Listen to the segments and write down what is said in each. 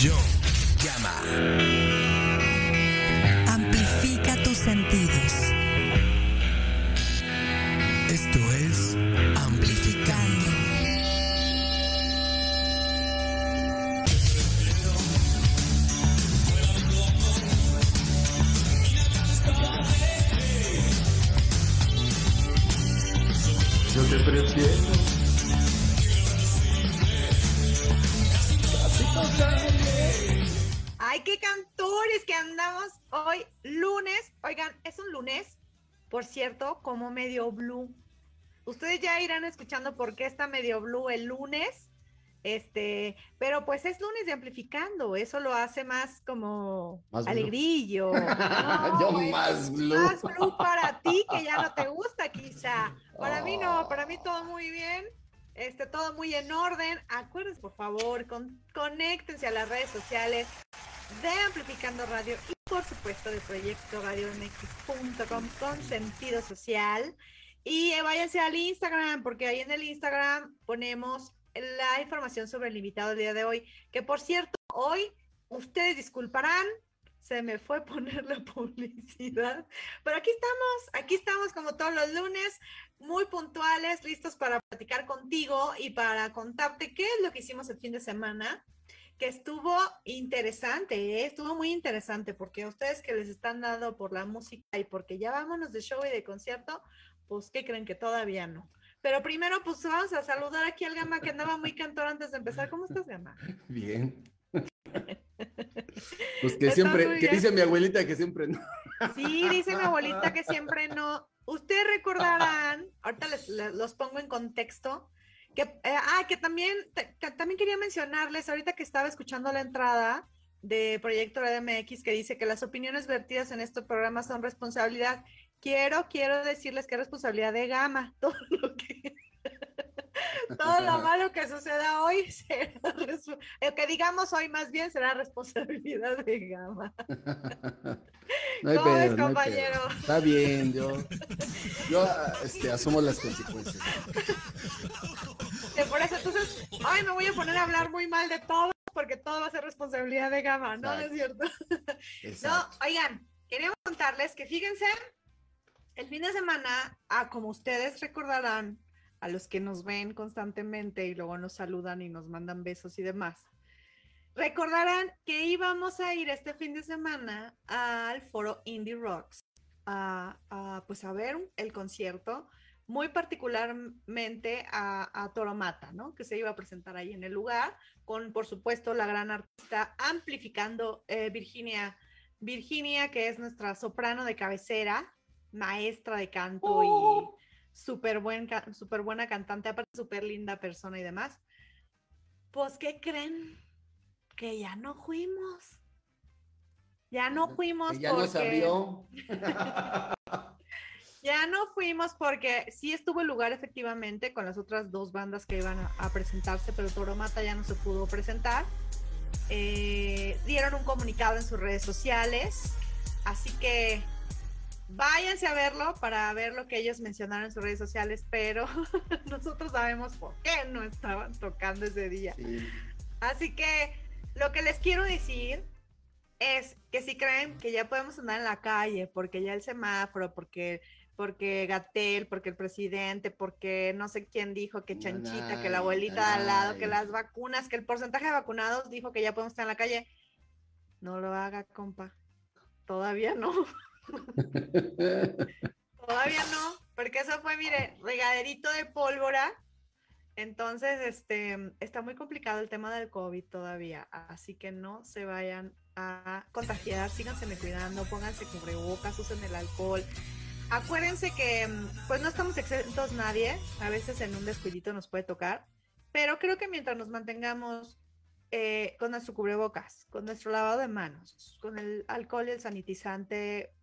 Yo, llama. Amplifica tus sentidos. Esto es Amplificando. Yo te prefiero. Ay, qué cantores que andamos hoy lunes. Oigan, es un lunes, por cierto, como medio blue. Ustedes ya irán escuchando por qué está medio blue el lunes. Este, pero pues es lunes de amplificando, eso lo hace más como Más alegrillo. No, más blue. Más blue para ti que ya no te gusta quizá. Para mí no, para mí todo muy bien. Este, todo muy en orden. Acuérdense, por favor, con, conéctense a las redes sociales de Amplificando Radio y por supuesto de Proyecto Radio MX.com con sentido social. Y eh, váyanse al Instagram, porque ahí en el Instagram ponemos la información sobre el invitado del día de hoy. Que por cierto, hoy ustedes disculparán, se me fue poner la publicidad, pero aquí estamos, aquí estamos como todos los lunes, muy puntuales, listos para platicar contigo y para contarte qué es lo que hicimos el fin de semana que estuvo interesante, ¿eh? estuvo muy interesante, porque a ustedes que les están dando por la música y porque ya vámonos de show y de concierto, pues, ¿qué creen que todavía no? Pero primero, pues vamos a saludar aquí al Gama que andaba muy cantor antes de empezar. ¿Cómo estás, Gama? Bien. Pues que siempre, que dice mi abuelita que siempre no. Sí, dice mi abuelita que siempre no. Ustedes recordarán, ahorita les, les- los pongo en contexto, que, eh, ah, que también, te- que también quería mencionarles, ahorita que estaba escuchando la entrada de Proyecto Red MX que dice que las opiniones vertidas en este programa son responsabilidad. Quiero, quiero decirles que es responsabilidad de Gama. Todo lo que, todo lo malo que suceda hoy será, el que digamos hoy más bien será responsabilidad de Gama. No hay ¿Cómo pedo, no hay compañero? pedo. Está bien, yo, yo este, asumo las consecuencias. Por eso, entonces, ay, me voy a poner a hablar muy mal de todos porque todo va a ser responsabilidad de Gama, ¿no? ¿No es cierto? No, Exacto. oigan, quería contarles que fíjense, el fin de semana, ah, como ustedes recordarán, a los que nos ven constantemente y luego nos saludan y nos mandan besos y demás, recordarán que íbamos a ir este fin de semana al foro Indie Rocks a, pues a ver el concierto, muy particularmente a, a Toromata, ¿no? Que se iba a presentar ahí en el lugar, con por supuesto la gran artista amplificando eh, Virginia, Virginia, que es nuestra soprano de cabecera, maestra de canto y súper buen, súper buena cantante, aparte súper linda persona y demás. Pues, ¿qué creen? Que ya no fuimos. Ya no fuimos ya porque- abrió. ya no fuimos porque sí estuvo el lugar efectivamente con las otras dos bandas que iban a, a presentarse, pero Toromata ya no se pudo presentar. Eh, dieron un comunicado en sus redes sociales, así que váyanse a verlo para ver lo que ellos mencionaron en sus redes sociales, pero nosotros sabemos por qué no estaban tocando ese día. Sí. Así que lo que les quiero decir es que si creen que ya podemos andar en la calle, porque ya el semáforo, porque porque Gatel, porque el presidente, porque no sé quién dijo que Chanchita, que la abuelita de al lado, que las vacunas, que el porcentaje de vacunados dijo que ya podemos estar en la calle. No lo haga, compa. Todavía no. Todavía no, porque eso fue, mire, regaderito de pólvora. Entonces, este, está muy complicado el tema del COVID todavía, así que no se vayan a contagiar, síganse cuidando, pónganse cubrebocas, usen el alcohol. Acuérdense que, pues no estamos exentos nadie, a veces en un descuidito nos puede tocar, pero creo que mientras nos mantengamos eh, con nuestro cubrebocas, con nuestro lavado de manos, con el alcohol y el sanitizante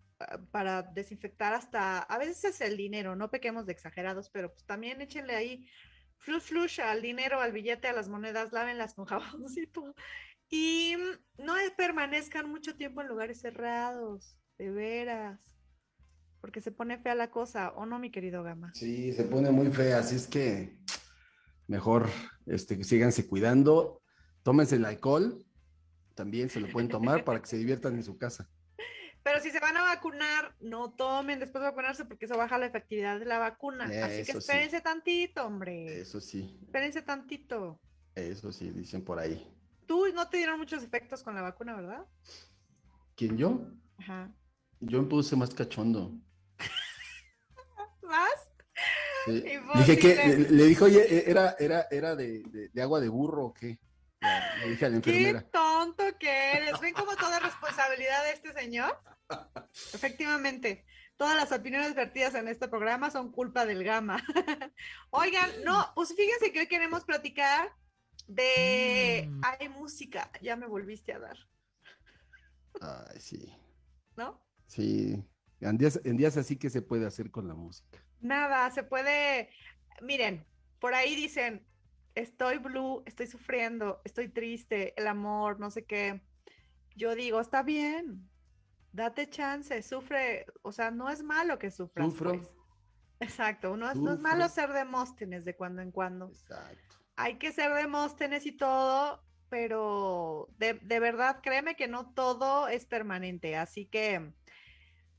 para desinfectar hasta, a veces es el dinero, no pequemos de exagerados, pero pues también échenle ahí flush flush al dinero, al billete, a las monedas, lávenlas con jaboncito y mm, no permanezcan mucho tiempo en lugares cerrados, de veras, porque se pone fea la cosa, ¿o no, mi querido Gama? Sí, se pone muy fea, así es que mejor este, síganse cuidando, tómense el alcohol, también se lo pueden tomar para que se diviertan en su casa. Pero si se van a vacunar, no tomen después de vacunarse porque eso baja la efectividad de la vacuna. Así que sí. espérense tantito, hombre. Eso sí, Espérense tantito. eso sí, dicen por ahí. Tú no te dieron muchos efectos con la vacuna, ¿verdad? ¿Quién yo? Ajá. Yo me puse más cachondo. ¿Más? Sí. Dije que, le, le dijo, oye, ¿era, era, era de, de- de agua de burro o qué? Le dije a la Qué enfermera. tonto que eres. ¿Ven cómo toda responsabilidad de este señor? Efectivamente, todas las opiniones vertidas en este programa son culpa del gama. Oigan, no, pues fíjense que hoy queremos platicar de... Mm. Hay música, ya me volviste a dar, Ay, sí, ¿no? sí. En días, en días así que se puede hacer con la música. Nada, se puede... Miren, por ahí dicen, estoy blue, estoy sufriendo, estoy triste, el amor, no sé qué. Yo digo, está bien, date chance, sufre, o sea, no es malo que sufras. Sufro. pues. Exacto, no es, no es malo ser Demóstenes de cuando en cuando. Exacto. Hay que ser Demóstenes y todo, pero de, de verdad, créeme que no todo es permanente, así que,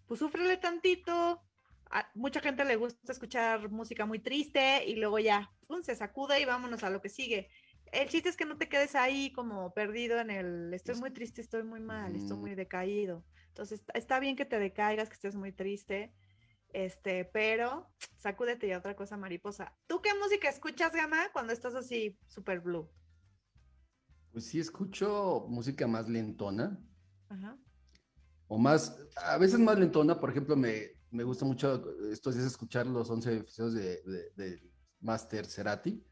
pues súfrele tantito. A mucha gente le gusta escuchar música muy triste y luego ya, pum, se sacude y vámonos a lo que sigue. El chiste es que no te quedes ahí como perdido en el estoy muy triste, estoy muy mal, estoy muy decaído. Entonces, está- bien que te decaigas, que estés muy triste, este, pero sacúdete y otra cosa mariposa. ¿Tú qué música escuchas, Gama, cuando estás así super blue? Pues sí, escucho música más lentona. Ajá. o más, a veces más lentona, por ejemplo, me, me gusta mucho estos días escuchar los 11 episodios de, de, de Master Cerati,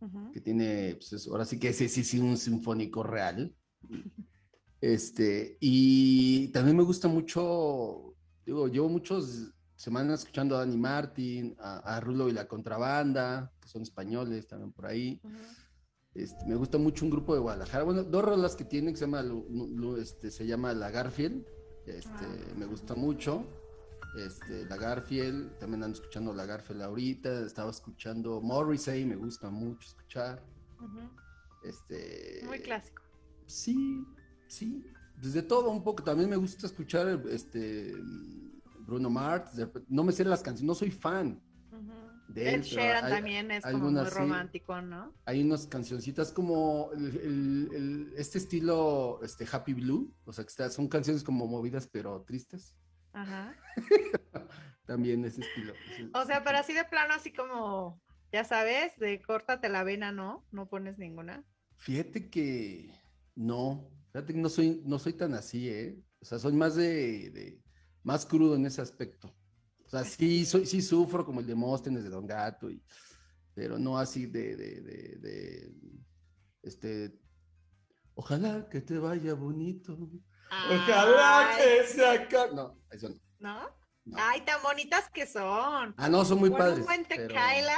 ujú. que tiene, pues es- ahora sí que ese sí, sí, un sinfónico real. Este, y también me gusta mucho, digo, llevo muchas semanas escuchando a Dani Martin, a, a Rulo y la Contrabanda, que son españoles también por ahí. Este, me gusta mucho un grupo de Guadalajara. Bueno, dos rolas que tiene que se llama, este, se llama La Garfield. Este, Ah. me gusta mucho. Este, La Garfield, también ando escuchando La Garfield ahorita. Estaba escuchando Morrissey, me gusta mucho escuchar. Este, Muy clásico. Sí, sí. Desde todo un poco. También me gusta escuchar este Bruno Mars. No me sé las canciones, no soy fan. De él, Sheeran hay- también es como muy sí. romántico, ¿no? hay unas cancioncitas como el- el- el- este estilo este Happy Blue, o sea que está- son canciones como movidas pero tristes, Ajá. también ese estilo. ese- O sea, pero así de plano, así como, ya sabes, de córtate la vena, ¿no? No pones ninguna. Fíjate que no, fíjate que no soy, no soy tan así, ¿eh? O sea, soy más de, de- más crudo en ese aspecto. O sea, sí, soy, sí sufro como el de Móstenes de Don Gato, y, pero no así de, de, de, de, este, ojalá que te vaya bonito. Ojalá que se acabe. No, eso no. ¿No? No. Ay, tan bonitas que son. Ah, no, son muy con padres. un buen pero tequila,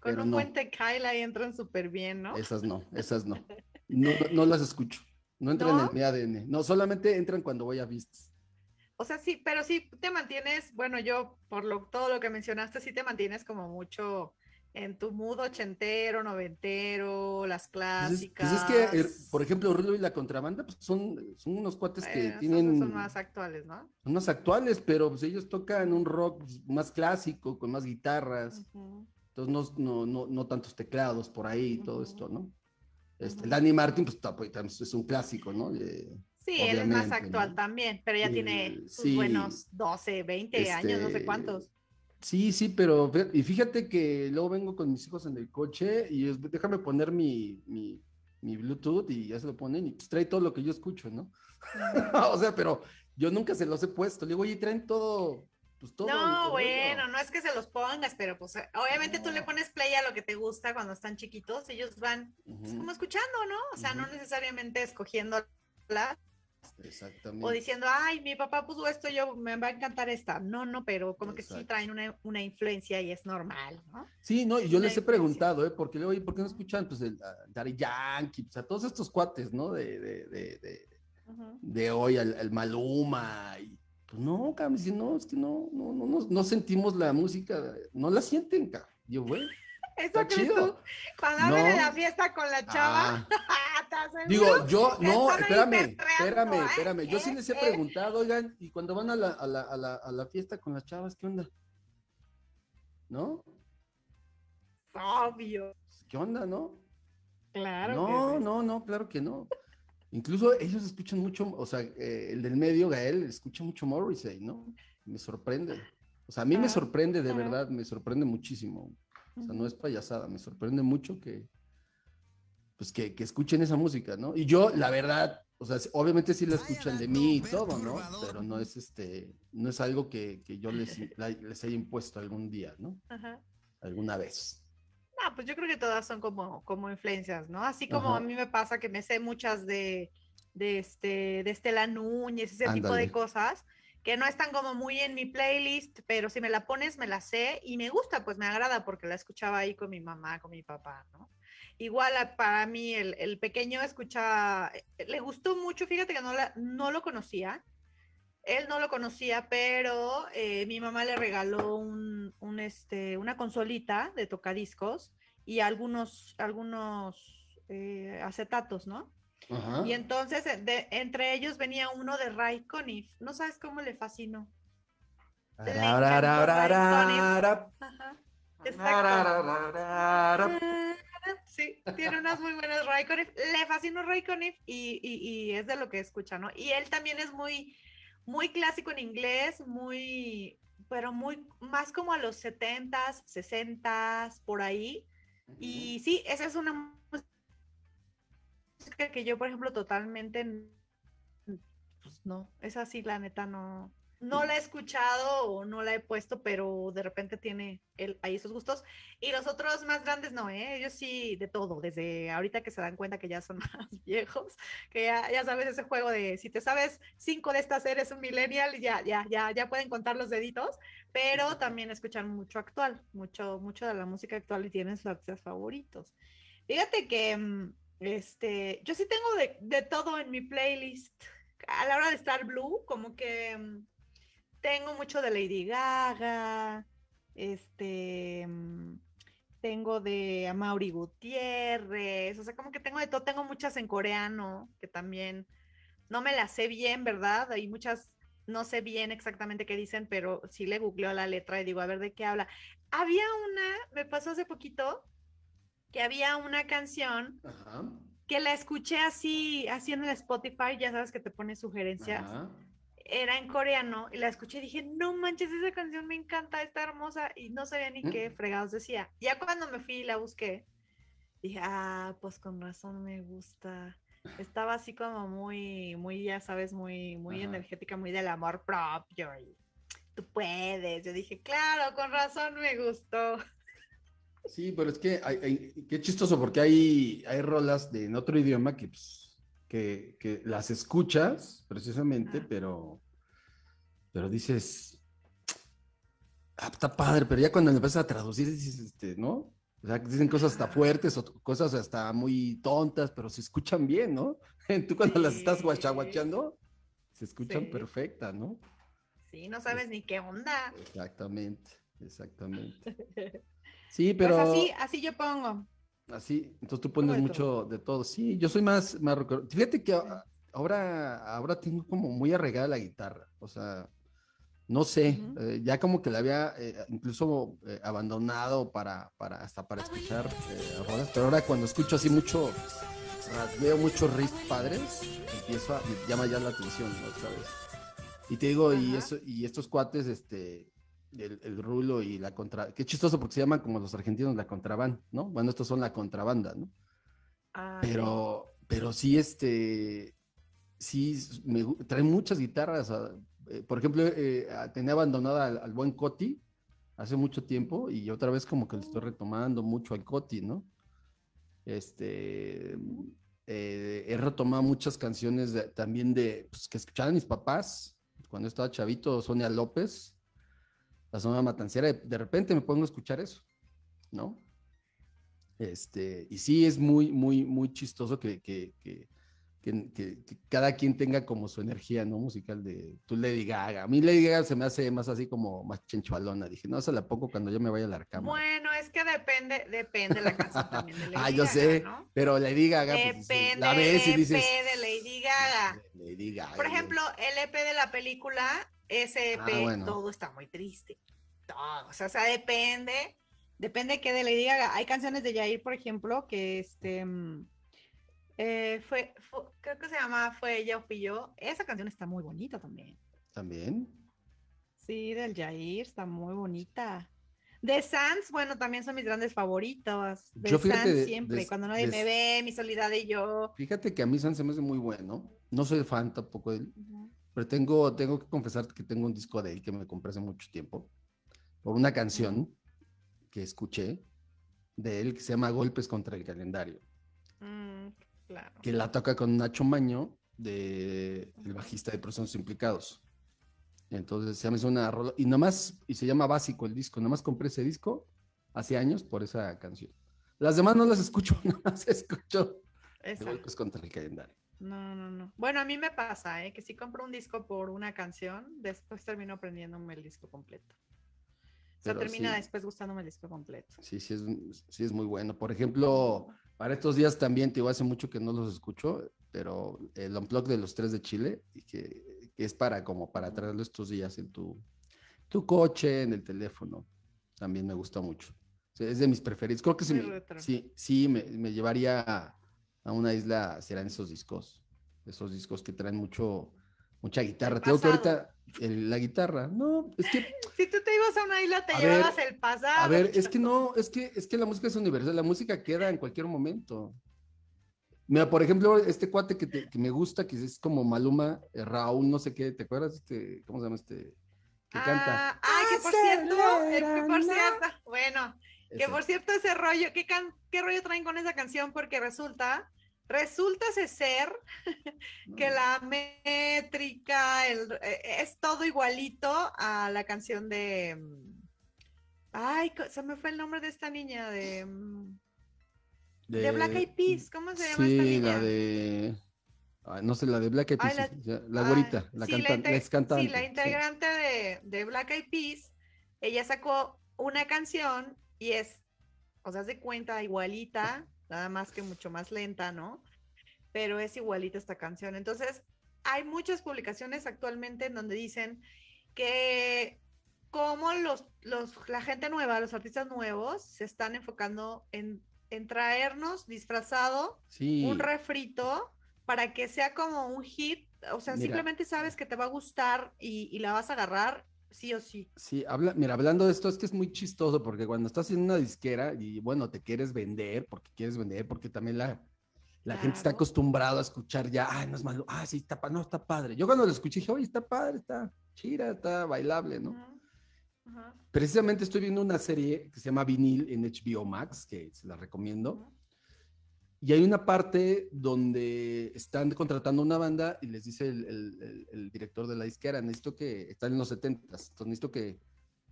con un no. buen tequila y entran súper bien, ¿no? Esas no, esas. No, no, no las escucho. No entran ¿No? en mi ADN. No, solamente entran cuando voy a vistas. O sea, sí, pero sí te mantienes, bueno, yo por lo, todo lo que mencionaste, sí te mantienes como mucho en tu mood ochentero, noventero, las Pues es, clásicas. pues es que, er, por ejemplo, Rulo y la contrabanda, pues son, son unos cuates que tienen, son más actuales, ¿no? son más actuales, pero pues ellos tocan un rock pues, más clásico, con más guitarras, entonces no, no, no, no tantos teclados por ahí y todo esto, ¿no? Este. Danny Martin, pues es un clásico, ¿no? De- Sí, él es más actual ¿no? también, pero ya Eh, tiene sus sí. buenos 12, 20 años, no sé Este, cuántos. Sí, sí, pero y fíjate que luego vengo con mis hijos en el coche y es- déjame poner mi, mi, mi Bluetooth y ya se lo ponen y pues trae todo lo que yo escucho, ¿no? o sea, pero yo nunca se los he puesto. Le digo, oye, traen todo, pues todo. el No, bueno, no es que se los pongas, pero pues obviamente tú le pones play a lo que te gusta cuando están chiquitos, ellos van pues, como escuchando, ¿no? O sea, no necesariamente escogiéndola Exactamente. o diciendo, ay, mi papá puso esto, yo me va a encantar esta. No, no, pero como que sí traen una, una influencia y es normal, ¿no? Sí, no, y yo Una les he preguntado, ¿eh? Porque luego, oye, ¿por qué no escuchan, pues, el a Daddy Yankee, pues, a todos estos cuates, ¿no? De, de, de, de, de hoy, al, al Maluma, y pues no, cabrón, no, es que no, no, no, no, no sentimos la música, no la sienten, cabrón. Yo, güey, Eso crees tú, chido. cuando en No. la fiesta con la chava, Ah, digo, yo, no, espérame, espérame, ¿eh? espérame, yo sí ¿Eh? les he ¿Eh? preguntado, oigan, y cuando van a la, a la, a la, a la fiesta con las chavas, ¿qué onda? ¿No? Obvio, ¿Qué onda, no? claro. No, que sí. no, no, claro que no. Incluso ellos escuchan mucho, o sea, eh, el del medio, Gael, escucha mucho Morrissey, ¿no? Me sorprende. O sea, a mí me Ah, sorprende, de verdad, me sorprende muchísimo. O sea, no es payasada, me sorprende mucho que, pues, que, que escuchen esa música, ¿no? Y yo, la verdad, o sea, obviamente sí la escuchan de mí y todo, ¿no? Pero no es este, no es algo que, que yo les, les haya impuesto algún día, ¿no? Ajá. Alguna vez. No, pues yo creo que todas son como, como influencias, ¿no? Así como Ajá. a mí me pasa que me sé muchas de, de, este, de Estela Núñez, ese tipo de cosas, que no están como muy en mi playlist, pero si me la pones, me la sé y me gusta, pues me agrada porque la escuchaba ahí con mi mamá, con mi papá, ¿no? Igual a- para mí el, el pequeño escucha, eh, le gustó mucho, fíjate que no, la, no lo conocía, él no lo conocía, pero eh, mi mamá le regaló un, un, este, una consolita de tocadiscos y algunos, algunos eh, acetatos, ¿no? Ajá. Y entonces eh, de- entre ellos venía uno de Ray Conniff. No sabes cómo le fascinó. Sí, tiene unas muy buenas Ray Conniff. Le fascinó Ray Conniff y, y, y es de lo que escucha, ¿no? Y él también es muy, muy clásico en inglés, muy, pero muy, más como a los 70s, 60s, por ahí. Y sí, esa es una música que yo, por ejemplo, totalmente, pues no, esa sí, la neta, no, no la he escuchado o no la he puesto, pero de repente tiene él ahí esos gustos. Y los otros más grandes no, ¿eh? Ellos sí, de todo, desde ahorita que se dan cuenta que ya son más viejos, que ya, ya sabes ese juego de si te sabes cinco de estas eres un millennial, ya, ya, ya, ya pueden contar los deditos, pero también escuchan mucho actual, mucho, mucho de la música actual y tienen sus artistas favoritos. Fíjate que mm, este, yo sí tengo de, de todo en mi playlist. A la hora de estar blue, como que mm, tengo mucho de Lady Gaga, este, mm, tengo de Amaury Gutiérrez, o sea, como que tengo de todo, tengo muchas en coreano, que también no me las sé bien, ¿verdad? Hay muchas, no sé bien exactamente qué dicen, pero sí le googleo la letra y digo, a ver de qué habla. Había una, me pasó hace poquito, que había una canción Ajá. que la escuché así, así en el Spotify, ya sabes que te pone sugerencias Ajá. Era en coreano y la escuché y dije, no manches, esa canción me encanta, está hermosa y no sabía ni qué Mm. fregados decía. Ya cuando me fui y la busqué, dije, ah, pues con razón me gusta. Estaba así como muy, muy, ya sabes, muy, muy Ajá. energética, muy del amor propio y tú puedes. Yo dije, claro, con razón me gustó. Sí, pero es que hay, hay- qué chistoso, porque hay, hay rolas de en otro idioma que, pues, que, que las escuchas precisamente, Ah. pero, pero dices, ah, está padre, pero ya cuando le empiezas a traducir dices, este, ¿no? O sea, dicen cosas hasta fuertes o cosas hasta muy tontas, pero se escuchan bien, ¿no? Tú cuando las estás Sí. guachaguachando, se escuchan Sí. perfectas, ¿no? Sí, no sabes ni qué onda. Exactamente, exactamente. Sí, pero... Pues así, así yo pongo. Así, entonces tú pones mucho de todo. Sí, yo soy más, más rockero. Fíjate que ahora, ahora tengo como muy arraigada la guitarra. O sea, no sé, eh, ya como que la había eh, incluso eh, abandonado para, para, hasta para escuchar eh, rolas, pero ahora cuando escucho así mucho, veo muchos riffs padres, empiezo a, me llama ya la atención, ¿no? ¿Sabes? Y te digo, y, eso, y estos cuates, este, el, el rulo y la contra, qué chistoso porque se llaman como los argentinos la contrabanda, ¿no? Bueno, estos son la contrabanda, ¿no? Ah, sí. Pero, pero sí, este, sí, me, traen muchas guitarras, ah, eh, por ejemplo, eh, ah, tenía abandonada al, al buen Coti hace mucho tiempo y otra vez como que le estoy retomando mucho al Coti, ¿no? Este, eh, he retomado muchas canciones de- también de, pues, que escuchaban mis papás cuando estaba chavito, Sonia López, la zona matancera, de, de repente me pongo a escuchar eso, ¿no? Este, y sí es muy, muy, muy chistoso que, que, que, que- cada quien tenga como su energía, ¿no? Musical de tú Lady Gaga. A mí Lady Gaga se me hace más así como más chenchualona. Dije, no, se la pongo cuando yo me vaya a la cama. Bueno, es que depende, depende la canción también de Lady ah, yo Gaga, sé, ¿no? pero Lady Gaga, pues, Depende, la ves y dices, depende, Lady Gaga. Lady Gaga. Por ejemplo, el EP de la película, ese EP, Ah, bueno. todo está muy triste. Todo. O sea, o sea, depende. Depende que de Lady Gaga. Hay canciones de Yair, por ejemplo, que este. mm, eh, fue, fue- creo que se llama Fue ella o fui yo. Esa canción está muy bonita también. También. Sí, del Yair, está muy bonita. De Sans, bueno, también son mis grandes favoritos. De Yo fíjate, Sans siempre, de- cuando nadie de- me ve, mi soledad y yo. Fíjate que a mí San se me hace muy bueno. No soy fan tampoco de él, pero tengo, tengo que confesar que tengo un disco de él que me compré hace mucho tiempo por una canción que escuché de él que se llama Golpes contra el calendario, Mm, claro. que la toca con Nacho Maño, de, el bajista de Personas Implicados. Entonces se llama es una rola, y nomás, y se llama Básico el disco, nomás compré ese disco hace años por esa canción. Las demás no las escucho, nomás escucho de. Golpes contra el calendario. No, no, no. Bueno, a mí me pasa, ¿eh? Que si compro un disco por una canción, después termino aprendiéndome el disco completo. O sea, termina sí. después gustándome el disco completo. Sí, sí es, sí es muy bueno. Por ejemplo, para estos días también, te digo, hace mucho que no los escucho, pero el Unplug de los tres de Chile, y que, que es para como para traerlo estos días en tu, tu coche, en el teléfono, también me gusta mucho. O sea, es de mis preferidos. Creo que sí, Muy me, me, me llevaría a, a una isla, serán esos discos, esos discos que traen mucho, mucha guitarra. Te ahorita el- la guitarra, no, es que Si tú te ibas a una isla, te A llevabas ver, el pasado. a ver, es que no, es que, es que la música es universal, la música queda en cualquier momento. Mira, por ejemplo, este cuate que, te- que me gusta, que es como Maluma, eh, Raúl, no sé qué, ¿te acuerdas? Este, ¿cómo se llama este? Que canta. Ah, ay, que por cierto, el- que por cierto, bueno, que por cierto ese rollo, ¿qué, can- qué rollo traen con esa canción? Porque resulta, resulta ser que No. la métrica, el, eh, es todo igualito a la canción de... mm, Ay, se me fue el nombre de esta niña, de, mm, de Black Eyed Peas, ¿cómo se llama esta niña? la de. ay, no sé, la de Black Eyed Ay, Peas. la- la la, sí, canta, inte- la ex cantante. Sí, la integrante de, de Black Eyed Peas, ella sacó una canción y es, o sea, de cuenta igualita, nada más que mucho más lenta, ¿no? Pero es igualita esta canción. Entonces, hay muchas publicaciones actualmente en donde dicen que como los, los, la gente nueva, los artistas nuevos, se están enfocando en, en traernos disfrazado Sí. un refrito para que sea como un hit, o sea, Mira. simplemente sabes que te va a gustar y, y la vas a agarrar sí o sí. Sí, habla, mira, hablando de esto, es que es muy chistoso porque cuando estás en una disquera y bueno, te quieres vender, porque quieres vender, porque también la, la gente está acostumbrada a escuchar ya, ay, no es malo, ah, sí, está, no, está padre. Yo cuando lo escuché dije, oye, está padre, está chida, está bailable, ¿no? Precisamente estoy viendo una serie que se llama Vinil en HBO Max, que se la recomiendo. Y hay una parte donde están contratando una banda y les dice el, director de la disquera, necesito que, están en los 70 entonces necesito que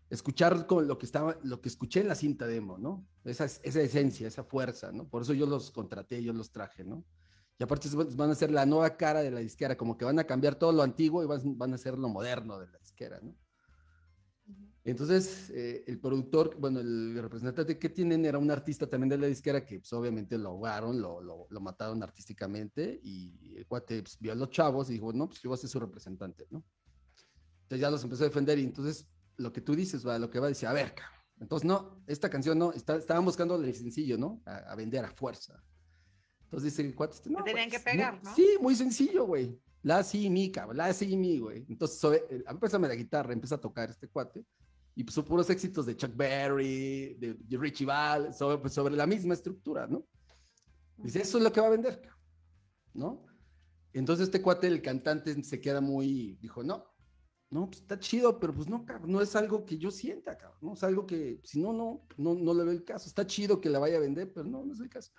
escuchar con lo que estaba, lo que escuché en la cinta demo, ¿no? Esa, es- esa esencia, esa fuerza, ¿no? Por eso yo los contraté, yo los traje, ¿no? Y aparte van a ser la nueva cara de la disquera, como que van a cambiar todo lo antiguo y van, van a ser lo moderno de la disquera, ¿no? Entonces, eh, el productor, bueno, el representante que tienen era un artista también de la disquera que pues, obviamente lo ahogaron, lo, lo, lo mataron artísticamente y el cuate pues, vio a los chavos y dijo, no, pues yo voy a ser su representante, ¿no? Entonces ya los empezó a defender y entonces lo que tú dices, va, lo que va a decir, a ver, cabrón, entonces no, esta canción no, está, estaban buscando el sencillo, ¿no? A, a vender a fuerza. Entonces dice el cuate, este, no, tenían pues, que pegar, muy- ¿no? Sí, muy sencillo, güey. La, si, mi, cabrón, la, si, mi, güey. Entonces, sobre, eh, empezame la guitarra, empieza a tocar este cuate y pues son puros éxitos de Chuck Berry, de, de Richie Val, sobre, pues, sobre la misma estructura, ¿no? Dice, eso es lo que va a vender, cabrón", ¿no? Entonces este cuate, el cantante, se queda muy, dijo, no, No, pues está chido, pero pues no, cabrón, no es algo que yo sienta, cabrón, no es algo que, si no, no, no, no le veo el caso. Está chido que la vaya a vender, pero no, no es el caso.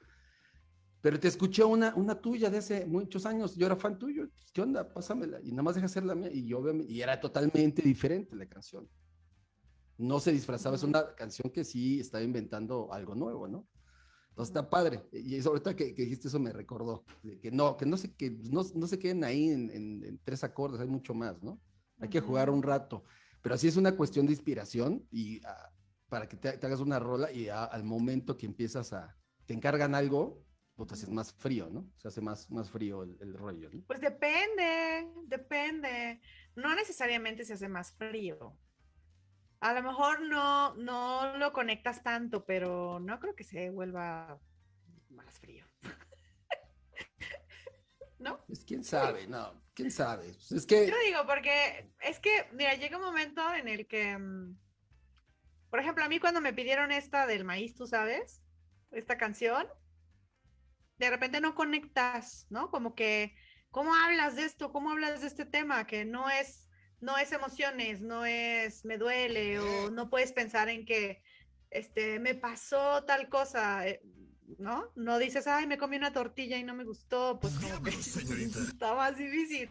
Pero te escuché una, una tuya de hace muchos años, yo era fan tuyo, pues, ¿qué onda? Pásamela, y nada más deja hacer la mía, y yo, y era totalmente diferente la canción. No se disfrazaba, es una canción que sí estaba inventando algo nuevo, ¿no? Entonces está padre. Y eso, ahorita que, que dijiste eso me recordó. que no, que no se, que no, no se queden ahí en, en- en tres acordes, hay mucho más, ¿no? Hay que jugar un rato. Pero así es una cuestión de inspiración y ah, para que te, te hagas una rola y ah, al momento que empiezas a, te encargan algo, pues es más frío, ¿no? Se hace más, más frío el, el rollo, ¿no? Pues depende, depende. No necesariamente se hace más frío. A lo mejor no, no lo conectas tanto, pero no creo que se vuelva más frío. ¿No? Pues quién sabe, no, quién sabe. Es que, Yo digo, porque es que, mira, llega un momento en el que, mm, por ejemplo, a mí cuando me pidieron esta del maíz, tú sabes, esta canción, de repente no conectas, ¿no? Como que, ¿cómo hablas de esto? ¿Cómo hablas de este tema? Que no es, no es emociones, no es me duele, o no puedes pensar en que, este, me pasó tal cosa, eh, ¿no? No dices, ay, me comí una tortilla y no me gustó, pues como que está más difícil.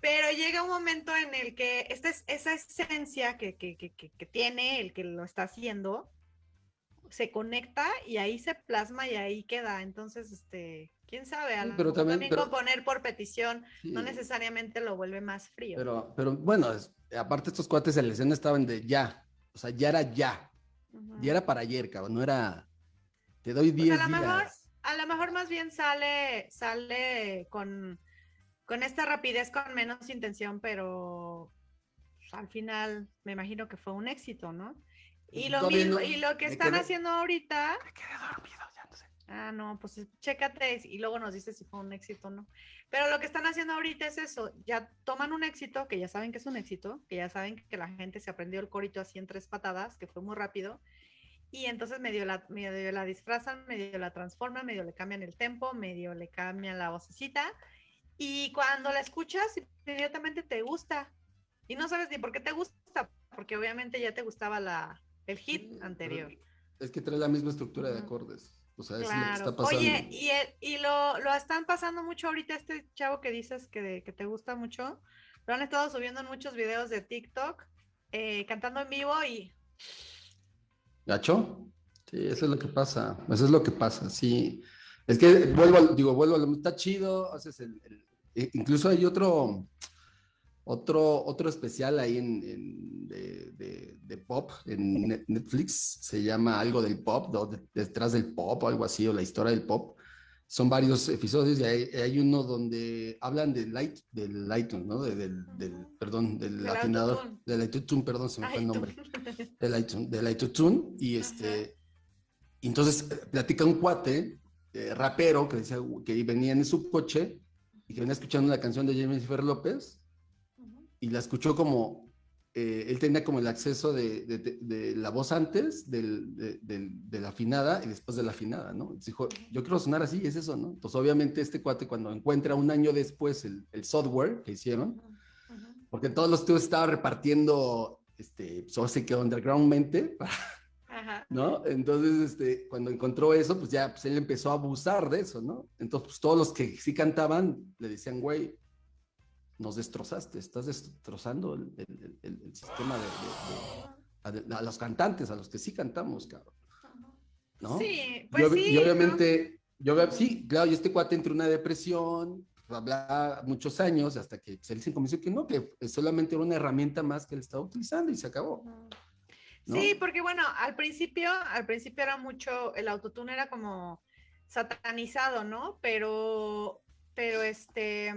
Pero llega un momento en el que esta es, esa esencia que, que, que, que- que tiene el que lo está haciendo se conecta y ahí se plasma y ahí queda. Entonces, este, quién sabe, a lo pero mejor también- también pero- componer por petición sí, no necesariamente lo vuelve más frío. pero, pero bueno, es- aparte estos cuates en la escena estaban de ya, o sea, ya era ya, ya era para ayer, cabrón, no era, te doy Pues 10 a lo mejor, días. a lo mejor más bien sale, sale con, con esta rapidez, con menos intención, pero pues, al final me imagino que fue un éxito, ¿no? Y lo Todavía mismo, no- y lo que están quedé- haciendo ahorita, Me quedé dormido. Ah, no, pues chécate y luego nos dices si fue un éxito o no. Pero lo que están haciendo ahorita es eso, ya toman un éxito, que ya saben que es un éxito, que ya saben que la gente se aprendió el corito así en tres patadas, que fue muy rápido, y entonces medio la, medio la disfrazan, medio la transforman, medio le cambian el tempo, medio le cambian la vocecita, y cuando la escuchas, inmediatamente te gusta, y no sabes ni por qué te gusta, porque obviamente ya te gustaba la, el hit anterior. Es que trae la misma estructura de acordes. O sea, es lo que está pasando. Oye, y, el- y lo, lo están pasando mucho ahorita este chavo que dices que, que te gusta mucho. Lo han estado subiendo en muchos videos de TikTok, eh, cantando en vivo y ¿Gacho? Sí, eso es lo que pasa. Eso es lo que pasa, sí. Es que vuelvo, digo, vuelvo, a lo- está chido, haces el, el- e- incluso hay otro, otro, otro especial ahí en, en- de, de- de pop en Net- Netflix, se llama algo del pop, detrás del pop o algo así, o la historia del pop. Son varios episodios y hay, hay uno donde hablan del light, del iTunes, ¿no? De- del, del- perdón, del, Del afinador, autotune. del iTunes, perdón, se me fue el nombre del iTunes, del iTunes y este entonces eh, platica un cuate eh, rapero que decía que venía en su coche y que venía escuchando una canción de Jennifer López y la escuchó como eh, él tenía como el acceso de, de- de- de la voz antes del- de, la afinada y después de la afinada, ¿no? Entonces dijo, yo quiero sonar así, es eso, ¿no? Entonces obviamente este cuate cuando encuentra un año después el, el software que hicieron, porque todos los tíos estaban repartiendo, este, pues ahora sí que undergroundmente, Ajá. ¿no? Entonces, este, cuando encontró eso, pues ya, pues él empezó a abusar de eso, ¿no? Entonces, pues todos los que sí cantaban le decían, güey, nos destrozaste, estás destrozando el, el- el- el sistema de, de- de- a, los cantantes, a los que sí cantamos, cabrón, ¿no? Sí, pues sí. y ¿no? obviamente, yo, sí, claro, y este cuate entró en una depresión, habla muchos años, hasta que se convenció que no, que solamente era una herramienta más que él estaba utilizando y se acabó. ¿no? Sí, porque bueno, al principio, al principio era mucho, el autotune era como satanizado, ¿no? Pero, pero este,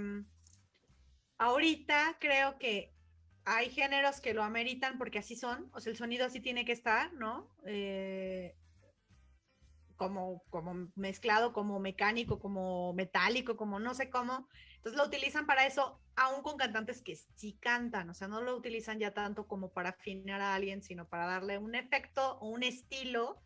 ahorita creo que hay géneros que lo ameritan porque así son, o sea, el sonido así tiene que estar, ¿no? Eh, como, como mezclado, como mecánico, como metálico, como no sé cómo. Entonces lo utilizan para eso, aún con cantantes que sí cantan, o sea, no lo utilizan ya tanto como para afinar a alguien, sino para darle un efecto o un estilo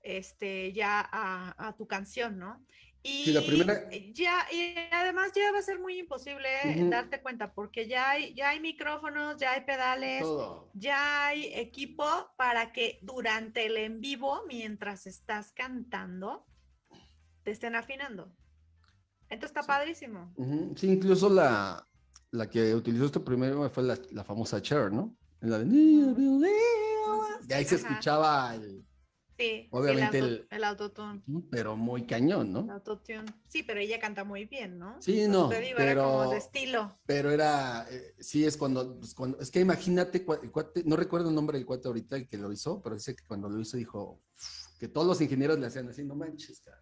este, ya a, a tu canción, ¿no? Y Sí, la primera- ya, y además ya va a ser muy imposible Ujú. darte cuenta, porque ya hay, ya hay micrófonos, ya hay pedales, Todo. ya hay equipo para que durante el en vivo, mientras estás cantando, te estén afinando. Entonces está Sí. padrísimo. Sí, incluso la, la que utilizó este primero fue la, la famosa Cher, ¿no? En la de... Y ahí se Ajá. escuchaba el... Sí, Obviamente el, el- auto- el autotune. Pero muy cañón, el ¿no? autotune. Sí, pero ella canta muy bien, ¿no? Sí, no, Te digo, era como pero- de estilo. Pero era, eh, sí, es cuando, pues, cuando, es que imagínate, cua- el cuate, no recuerdo el nombre del cuate ahorita, el que lo hizo, pero dice que cuando lo hizo dijo que todos los ingenieros le hacían así, no manches, cara.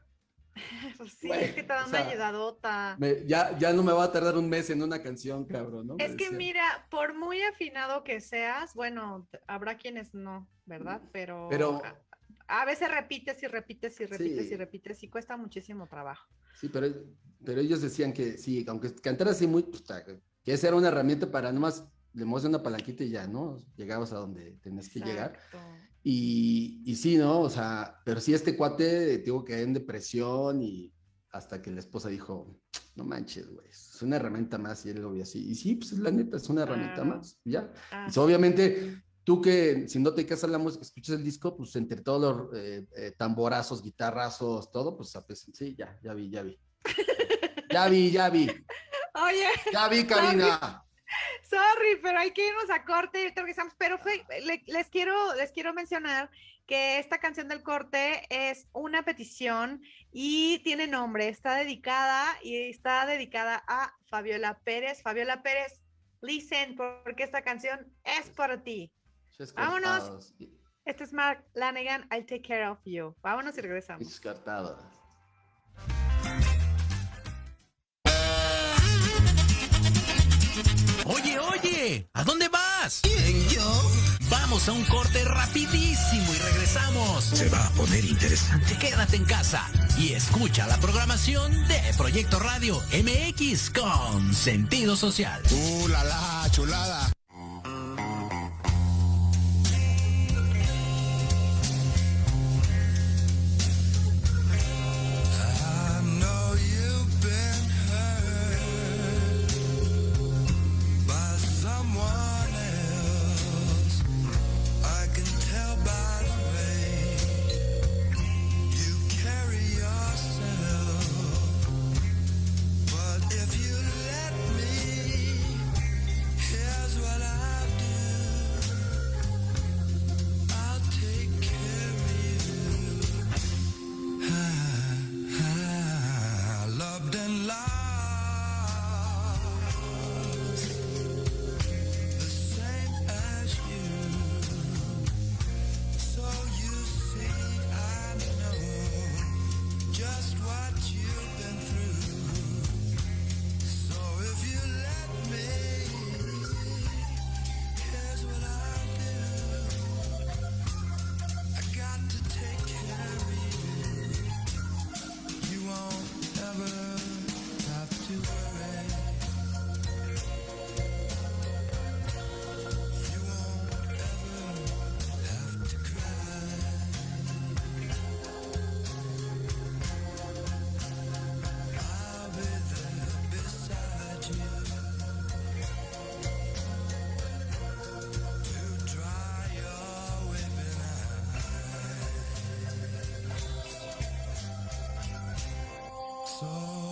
Pues sí, es que te da o una sea, ayudadota. Me- ya, ya no me va a tardar un mes en una canción, cabrón, ¿no? Me Es que mira, por muy afinado que seas, bueno, habrá quienes no, ¿verdad? Pero, Pero- a, veces repites y repites y repites Sí. y repites y cuesta muchísimo trabajo. Sí, pero, pero ellos decían que sí, aunque cantara así muy, pues, que esa era una herramienta para nomás le mueves una palanquita y ya, ¿no? Llegabas a donde tenías que llegar. Y, y sí, ¿no? O sea, pero sí este cuate, digo que en depresión y hasta que la esposa dijo, no manches, güey, es una herramienta más y él lo vio así. Y sí, pues es la neta, es una herramienta Claro. más, ya. Ah, Pues, obviamente, tú que si no te casas la música, escuchas el disco, pues entre todos los eh, eh, tamborazos, guitarrazos, todo, pues pues, sí, ya, ya vi, ya vi. Ya vi, ya vi, Oye, ya vi, Karina. sorry, pero hay que irnos a corte y ahorita regresamos. Pero fue- le- les, quiero, les quiero mencionar que esta canción del corte es una petición y tiene nombre. Está dedicada y está dedicada a Fabiola Pérez. Fabiola Pérez, listen, porque esta canción es para ti. Vámonos. Este es Mark Lanegan, I'll take care of you. Vámonos y regresamos. Descartados. Oye, oye, ¿a dónde vas? ¿Quién, yo? Vamos a un corte rapidísimo y regresamos. Se va a poner interesante. Quédate en casa y escucha la programación de Proyecto Radio MX con sentido social. ¡Uh, la, la, chulada! So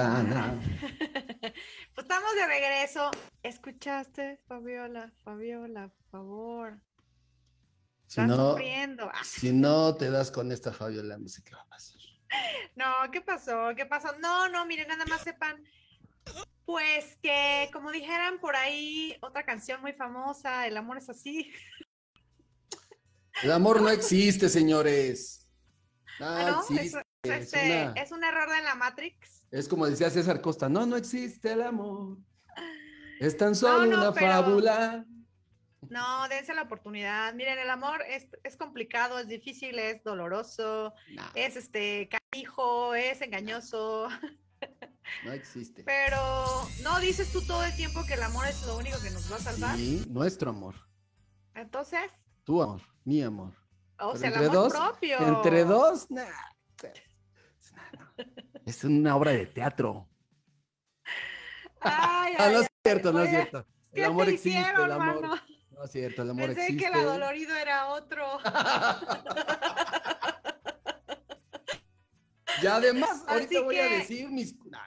Ventana. Pues estamos de regreso. ¿Escuchaste, Fabiola? Fabiola, por favor. Si Estás no, sufriendo. Si no te das con esta Fabiola, no sé qué va a pasar. No, ¿qué pasó? ¿Qué pasó? No, no, miren, nada más sepan. Pues que, como dijeran por ahí, otra canción muy famosa, El amor es así. El amor no existe, señores. No Ah, ¿no? existe. Es, Es, este, una- es un error de la Matrix. Es como decía César Costa, no, no existe el amor. Es tan solo no, una pero- fábula. No, dense la oportunidad. Miren, el amor es, es complicado, es difícil, es doloroso, No, es este canijo, es engañoso. no existe. Pero no dices tú todo el tiempo que el amor es lo único que nos va a salvar. Sí, nuestro amor. Entonces, Tu amor, mi amor. o Pero sea, el amor dos, propio. Entre dos, nah. Es una obra de teatro. Ay, Ah, no ay, es cierto, no es cierto. ¿qué El amor te existe, hicieron, el amor. mano? No es cierto, el amor Pensé existe. que el adolorido era otro. Y además, ahorita Así voy a decir mis. Nah.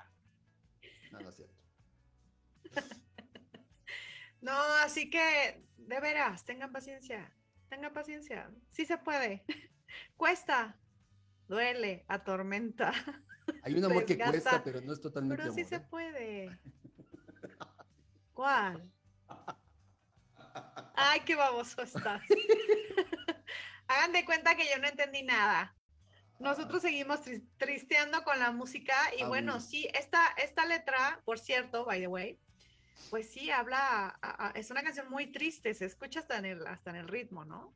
No, no es cierto. No, así que, de veras, tengan paciencia. Tengan paciencia. Sí se puede. Cuesta. Duele, atormenta. Hay un amor que cuesta, pero no es totalmente Pero sí amor. se ¿eh? puede. ¿Cuál? Ay, qué baboso estás. Hagan de cuenta que yo no entendí nada. Nosotros seguimos tris- tristeando con la música y Ah, bueno, bueno. sí, esta, esta letra, por cierto, by the way, pues sí, habla, a- a- es una canción muy triste, se escucha hasta en el, hasta en el ritmo, ¿no?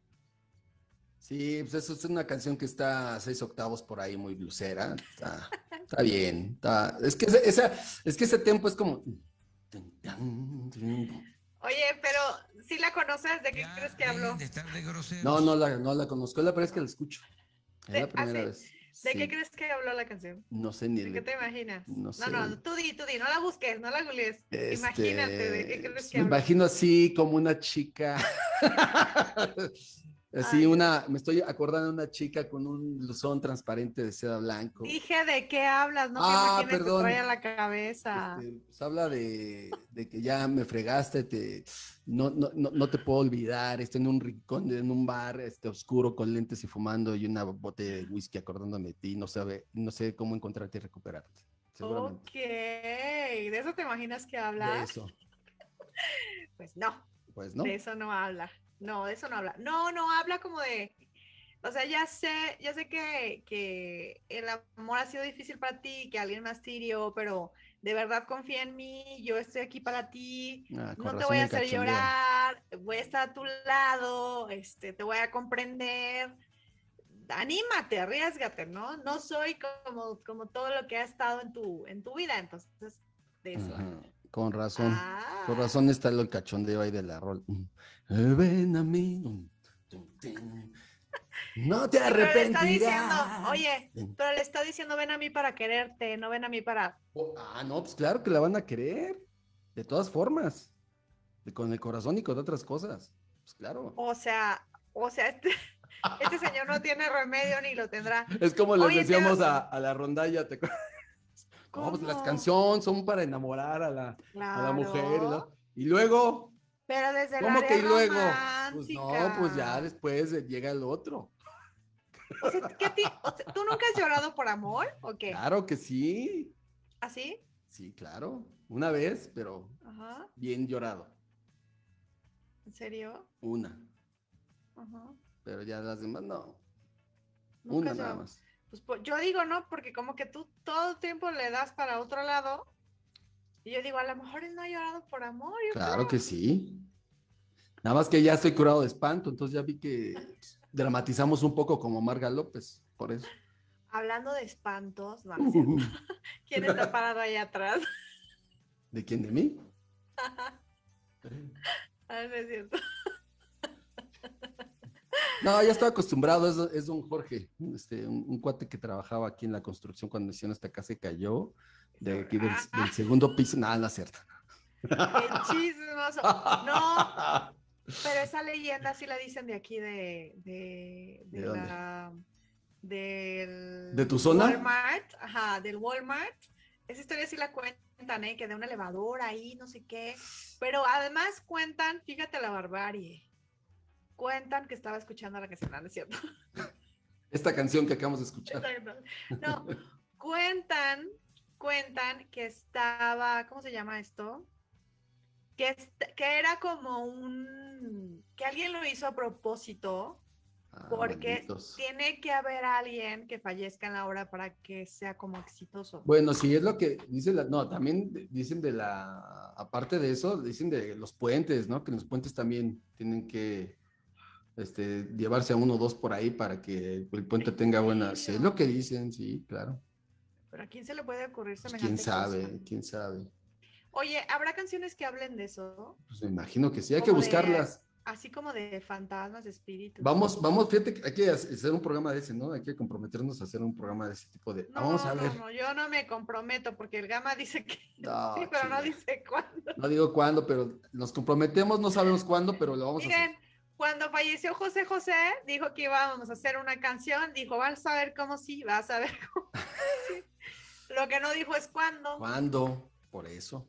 Sí, pues eso es una canción que está a seis octavos por ahí, muy blusera. Está, está bien. está- Es, que ese, esa, es que ese tempo es como. Oye, pero si la conoces, ¿de qué crees que habló? No, no la, no la conozco. Es la primera vez que la escucho. Es De- la primera ah, vez. ¿De qué Sí. crees que habló la canción? No sé ni ¿De qué te imaginas? no No, no, sé. tú di, tú di, no la busques, no la googlees. Este, Imagínate, ¿de qué crees pues, que Me imagino así como una chica. así Ay. una, me estoy acordando de una chica con un blusón transparente de seda blanco. Dije de qué hablas, no Ah, que perdón. te la cabeza. Este, pues habla de, de que ya me fregaste, te, no, no, no, no te puedo olvidar, estoy en un rincón, en un bar este, oscuro con lentes y fumando y una botella de whisky acordándome de ti, no, sabe, no sé cómo encontrarte y recuperarte. Ok, ¿de eso te imaginas que De habla? eso, Pues no, pues, ¿no? de eso no habla. No, de eso no habla. No, no habla como de, o sea, ya sé, ya sé que, que el amor ha sido difícil para ti, que alguien más te hirió, pero de verdad confía en mí, yo estoy aquí para ti, Ah, no te voy a hacer llorar, voy a estar a tu lado, este, te voy a comprender. Anímate, arriesgate, ¿no? No soy como, como todo lo que ha estado en tu, en tu vida, entonces, de eso. Con razón. Ah, Con razón está el cachondeo ahí de la rol. Eh, Ven a mí. No te sí, pero le está diciendo, arrepentirás. oye, pero le está diciendo, ven a mí para quererte, no ven a mí para... Oh, ah, no, pues claro que la van a querer. De todas formas. Con el corazón y con otras cosas. Pues claro. O sea, o sea, este, este señor no tiene remedio ni lo tendrá. Es como te decíamos a, a la rondalla. ¿te acuerdas? No, pues las canciones son para enamorar a la, a la mujer. ¿no? Y luego, Pero desde ¿cómo que y luego? Pues no, pues ya después llega el otro. O sea, ¿qué ti- o sea, ¿Tú nunca has llorado por amor o qué? Claro que sí. ¿Así? Sí, claro. Una vez, pero Ajá. bien llorado. ¿En serio? Una. Ajá. Pero ya las demás no. Nunca Una nada más. Pues, yo digo no, porque como que tú todo el tiempo le das para otro lado. Y yo digo, a lo mejor él no ha llorado por amor. yo Claro creo. que sí. Nada más que ya estoy curado de espanto, entonces ya vi que dramatizamos un poco como Marga López, por eso. Hablando de espantos, no, cierto. ¿quién está parado ahí atrás? ¿De quién? ¿De mí? Ah, no es cierto. No, ya estaba acostumbrado, es, es don Jorge, este, un, un cuate que trabajaba aquí en la construcción cuando hicieron esta casa y cayó, de aquí del, del segundo piso, nada, no es cierto. Qué chismoso. No, pero esa leyenda sí la dicen de aquí de, de, de la del ¿De tu zona? Walmart, ajá, del Walmart. Esa historia sí la cuentan, ¿eh? Que de un elevador ahí, no sé qué. Pero además cuentan, fíjate la barbarie. Cuentan que estaba escuchando la canción, ¿no es cierto? Esta canción que acabamos de escuchar. No, cuentan, cuentan que estaba, ¿cómo se llama esto? Que, que era como un, que alguien lo hizo a propósito, Ah, porque malditos. tiene que haber alguien que fallezca en la obra para que sea como exitoso. Bueno, sí, es lo que dicen, la- no, también dicen de la, aparte de eso, dicen de los puentes, ¿no? Que los puentes también tienen que este, llevarse a uno o dos por ahí para que el puente tenga buenas, es lo que dicen, sí, claro. Pero a quién se le puede ocurrir Pues, semejante quién sabe, cosa? quién sabe. Oye, ¿habrá canciones que hablen de eso? Pues me imagino que sí, hay que de- buscarlas. Así como de fantasmas, de espíritus. Vamos, vamos, fíjate que hay que hacer un programa de ese, ¿no? Hay que comprometernos a hacer un programa de ese tipo de. No, vamos a ver. no, yo no me comprometo porque el Gama dice que No, sí, pero no dice cuándo. No digo cuándo, pero nos comprometemos, no sabemos cuándo, pero lo vamos a hacer. Cuando falleció José José, dijo que íbamos a hacer una canción, dijo, vas a ver cómo sí, vas a ver cómo sí. Lo que no dijo es cuándo. ¿Cuándo? Por eso.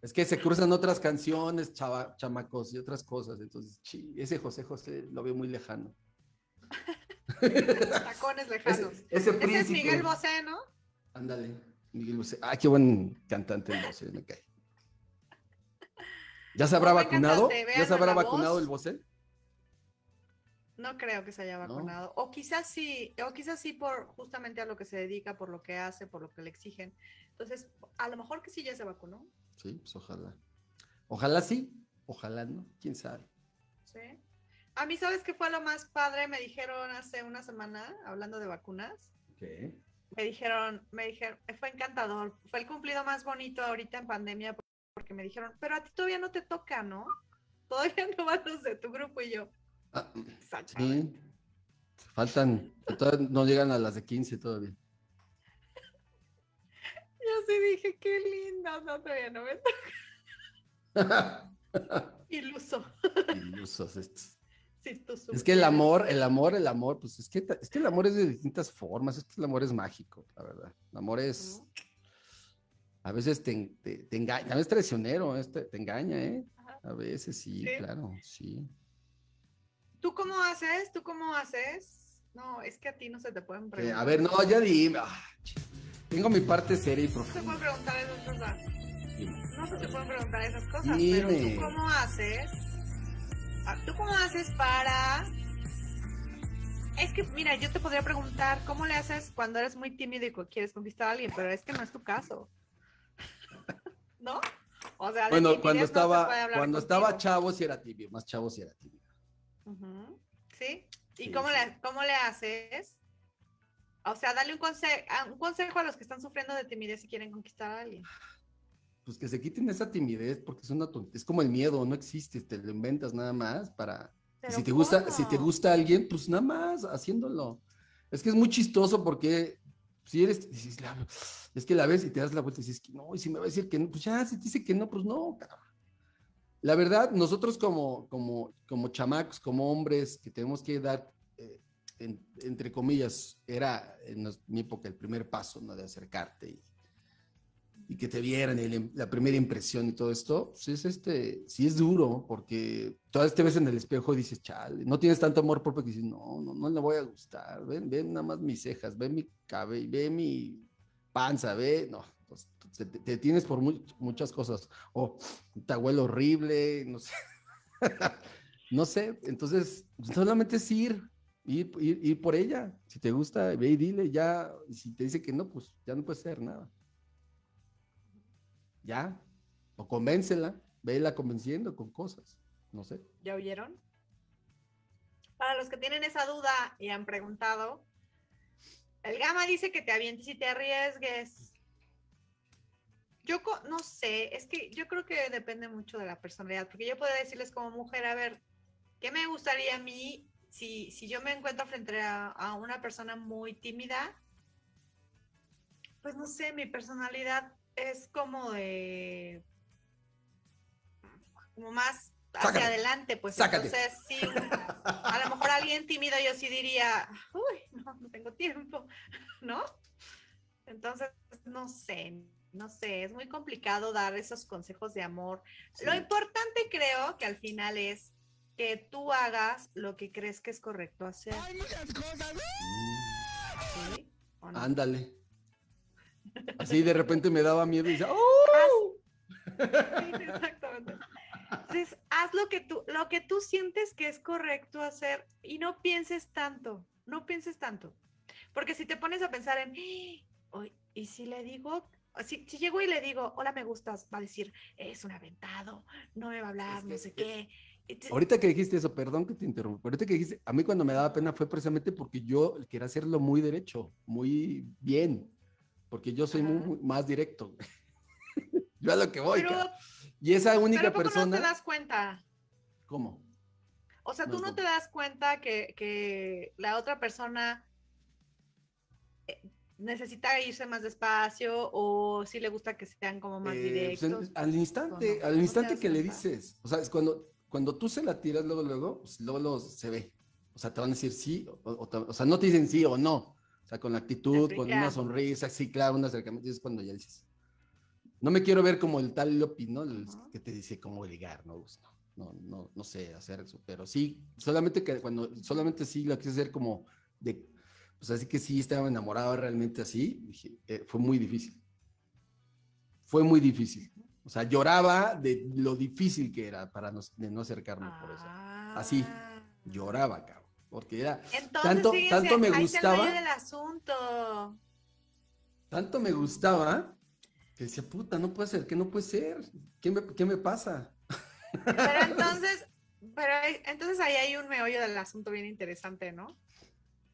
Es que se cruzan otras canciones, chava- chamacos y otras cosas. Entonces, chi, ese José José lo veo muy lejano. Tacones lejanos. ese Ese es. Miguel Bosé, ¿no? Ándale, Miguel Bosé. Ah, qué buen cantante el Bosé, me cae. ¿Ya se habrá me vacunado? ¿Ya se habrá vacunado voz. el Bosé? No creo que se haya ¿No? vacunado. O quizás sí, o quizás sí por justamente a lo que se dedica, por lo que hace, por lo que le exigen. Entonces, a lo mejor que sí ya se vacunó. Sí, pues ojalá. Ojalá sí, ojalá no, quién sabe. Sí. A mí, ¿sabes qué fue lo más padre? Me dijeron hace una semana, hablando de vacunas. ¿Qué? me dijeron, me dijeron, fue encantador, fue el cumplido más bonito ahorita en pandemia porque me dijeron, pero a ti todavía no te toca, ¿no? Todavía no van los de tu grupo y yo. Ah, faltan, todavía no llegan a las de 15 todavía. Yo sí dije, qué lindo, no, todavía no me toca. Iluso. Ilusos estos. Sí, Es que el amor, el amor, el amor, pues es que, es que el amor es de distintas formas, es que el amor es mágico, la verdad. El amor es, a veces te, te, te engaña, también es traicionero, te, te engaña, ¿eh? Ajá. A veces sí, Sí. claro, sí. ¿Tú cómo haces? ¿Tú cómo haces? No, es que a ti no se te pueden Eh, preguntar. a ver, no, ya dime. ah, tengo mi parte seria y No se profunda. pueden preguntar esas cosas. Dime. No se te pueden preguntar esas cosas, Dime. pero ¿tú cómo haces? Ah, ¿Tú cómo haces para...? Es que, mira, yo te podría preguntar, ¿cómo le haces cuando eres muy tímido y quieres conquistar a alguien? Pero es que no es tu caso. ¿No? O sea, Bueno, cuando estaba, cuando estaba chavo sí era tibio, más chavo sí era tibio. ¿Sí? ¿Y Sí, cómo, sí. Le, cómo le haces? O sea, dale un, conse- a- un consejo a los que están sufriendo de timidez y quieren conquistar a alguien. Pues que se quiten esa timidez porque es una es como el miedo, no existe, te lo inventas nada más para si te gusta, si te gusta alguien, pues nada más haciéndolo. Es que es muy chistoso porque si eres, dices, "La- es que la ves y te das la vuelta y dices, que no, y si me va a decir que no, pues ya, si te dice que no, pues no, cabrón. La verdad, nosotros como, como, como chamacos, como hombres que tenemos que dar, eh, en- entre comillas, era en nos- mi época el primer paso, ¿no? De acercarte y, y que te vieran y la, primera impresión y todo esto, pues es este, sí es duro, porque toda vez te ves en el espejo y dices, chale, no tienes tanto amor propio que dices, no, no, no le voy a gustar, ven, ven nada más mis cejas, ve mi cabello, ve mi panza, ve, no, pues, te, tienes por mu- muchas cosas, o te huele horrible, no sé, no sé, entonces solamente es ir, ir, ir, por ella, si te gusta, ve y dile, ya, si te dice que no, pues ya no puede ser nada ya, o convéncela, vela convenciendo con cosas, no sé. ¿Ya oyeron? para los que tienen esa duda y han preguntado, el Gama dice que te avientes y te arriesgues. Yo no sé, es que yo creo que depende mucho de la personalidad, porque yo puedo decirles como mujer, a ver, ¿qué me gustaría a mí si, si yo me encuentro frente a, a una persona muy tímida? Pues no sé, mi personalidad es como de... como más hacia Sácate. adelante, pues Sácate. entonces sí, a lo mejor alguien tímido yo sí diría, uy, no, no tengo tiempo, ¿no? Entonces, no sé, no sé, es muy complicado dar esos consejos de amor. Lo importante creo que al final es que tú hagas lo que crees que es correcto hacer. ¿sí? ¿O no? Ándale. Así de repente me daba miedo y decía, ¡oh! Sí, exactamente. Entonces, haz lo que tú, lo que tú sientes que es correcto hacer y no pienses tanto, no pienses tanto. Porque si te pones a pensar en, "Ay, y si le digo, si, si llego y le digo, hola, me gustas, va a decir, es un aventado, no me va a hablar, Es no que- sé que- qué. Ahorita que dijiste eso, perdón que te interrumpa, pero ahorita que dijiste, a mí cuando me daba pena fue precisamente porque yo quería hacerlo muy derecho, muy bien, porque yo soy muy, muy- más directo. yo a lo que voy. pero, cara. Y esa pero única ¿a poco persona, no te das cuenta? ¿cómo? O sea, No tú no te das cuenta que, que la otra persona necesita irse más despacio o si le gusta que sean como más Eh, pues, en- directos. al instante, no? al instante que le dices, o sea, es cuando, cuando tú se la tiras luego, luego, pues, luego, luego se ve. O sea, te van a decir sí, o, o o sea, no te dicen sí o no. O sea, con la actitud, con una sonrisa, sí, claro, un acercamiento, es cuando ya dices. No me quiero ver como el tal Lopi, ¿no? El Ajá. que te dice cómo ligar, ¿no? Pues, no, no, no, sé hacer eso, pero sí, solamente que cuando, solamente sí lo quise hacer como de, pues así que sí estaba enamorado realmente así, dije, eh, fue muy difícil. Fue muy difícil. O sea, lloraba de lo difícil que era para no, de no acercarme por eso. Así, Ah. Lloraba, cabrón. Porque era, Entonces, Tanto- fíjense, tanto me ahí el gustaba. asunto. tanto me gustaba que decía, puta, no puede ser, que no puede ser. ¿Qué me, qué me pasa? Pero entonces, pero entonces ahí hay un meollo del asunto bien interesante, ¿no?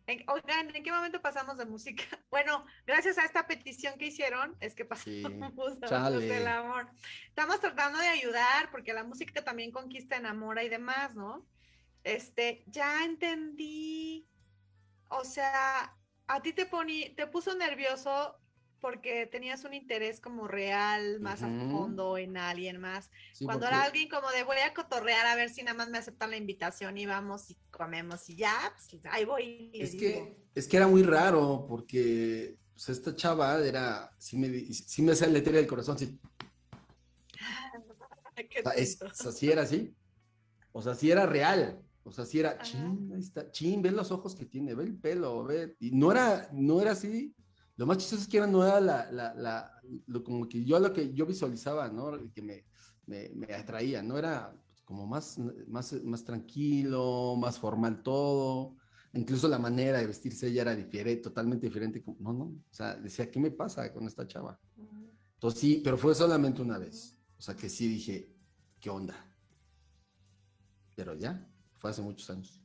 Oigan, ¿en qué momento pasamos de música? Bueno, gracias a esta petición que hicieron, es que Sí, pasamos a chale. hablar del amor. Estamos tratando de ayudar, porque la música también conquista, enamora y demás, ¿no? Este, ya entendí. O sea, a ti te poní, te puso nervioso porque tenías un interés como real, más a Ujú. fondo en alguien más. Sí, Cuando porque- era alguien como de voy a cotorrear a ver si nada más me aceptan la invitación y vamos y comemos y ya, pues ahí voy. y Es digo. que, es que era muy raro porque pues, esta chava era, sí me, sí me hacía el del corazón, sí, Qué o sea, es, tonto. o sea, sí era así. O sea, sí era real. O sea, sí era, Ajá. chin, ahí está, chin, ve los ojos que tiene, ve el pelo, ve. Y no era, no era así. Lo más chistoso es que no era la, la, la, lo, como que yo lo que yo visualizaba, ¿no? Que me, me, atraía, no era como más, más, más tranquilo, más formal todo. Incluso la manera de vestirse ella era diferente, totalmente diferente. No, no, o sea, decía, ¿qué me pasa con esta chava? Entonces sí, pero fue solamente una vez. O sea que sí dije, ¿qué onda? Pero ya, fue hace muchos años.